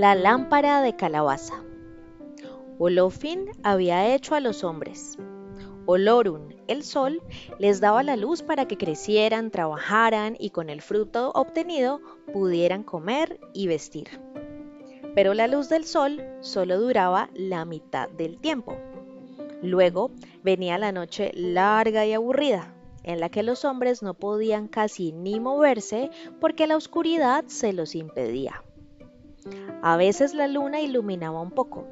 La lámpara de calabaza. Olofin había hecho a los hombres. Olorun, el sol, les daba la luz para que crecieran, trabajaran y con el fruto obtenido pudieran comer y vestir. Pero la luz del sol solo duraba la mitad del tiempo. Luego venía la noche larga y aburrida, en la que los hombres no podían casi ni moverse porque la oscuridad se los impedía. A veces la luna iluminaba un poco,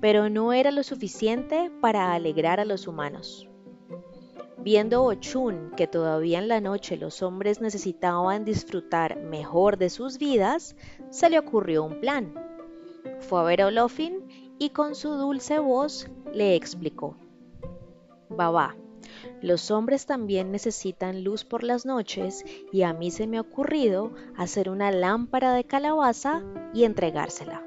pero no era lo suficiente para alegrar a los humanos. Viendo Ochun que todavía en la noche los hombres necesitaban disfrutar mejor de sus vidas, se le ocurrió un plan. Fue a ver a Olofin y con su dulce voz le explicó. Babá, los hombres también necesitan luz por las noches y a mí se me ha ocurrido hacer una lámpara de calabaza y entregársela.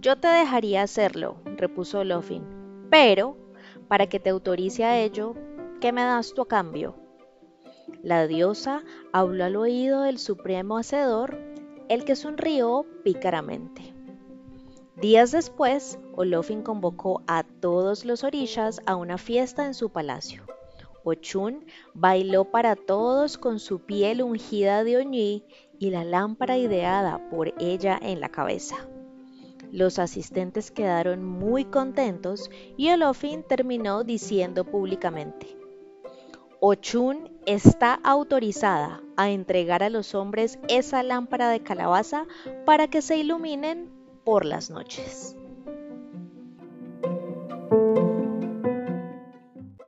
Yo te dejaría hacerlo, repuso Lofin, pero para que te autorice a ello, ¿qué me das tú a cambio? La diosa habló al oído del supremo hacedor, el que sonrió pícaramente. Días después, Olofin convocó a todos los orillas a una fiesta en su palacio. Ochun bailó para todos con su piel ungida de oñí y la lámpara ideada por ella en la cabeza. Los asistentes quedaron muy contentos y Olofin terminó diciendo públicamente, Ochun está autorizada a entregar a los hombres esa lámpara de calabaza para que se iluminen por las noches.